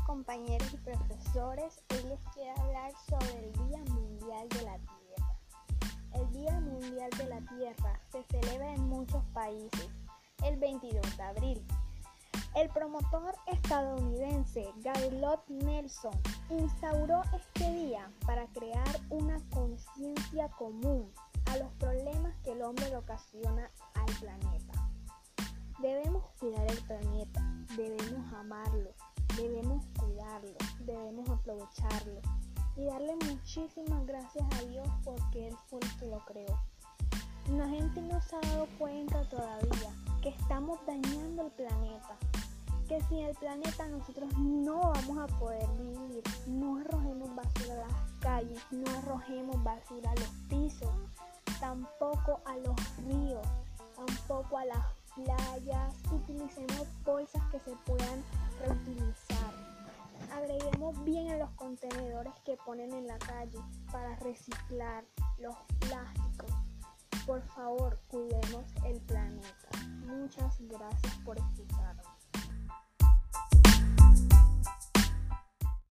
compañeros y profesores, hoy les quiero hablar sobre el Día Mundial de la Tierra. El Día Mundial de la Tierra se celebra en muchos países el 22 de abril. El promotor estadounidense Gaylord Nelson instauró este día para crear una conciencia común a los problemas que el hombre le ocasiona al planeta. Debemos cuidar el planeta, debemos amarlo, aprovecharlo y darle muchísimas gracias a Dios porque Él fue el que lo creó. La gente no se ha dado cuenta todavía que estamos dañando el planeta, que sin el planeta nosotros no vamos a poder vivir. No arrojemos basura a las calles, no arrojemos basura a los pisos, tampoco a los ríos, tampoco a las playas, utilicemos bolsas que se puedan reutilizar. Los contenedores que ponen en la calle para reciclar los plásticos. Por favor, cuidemos el planeta. Muchas gracias por escucharme.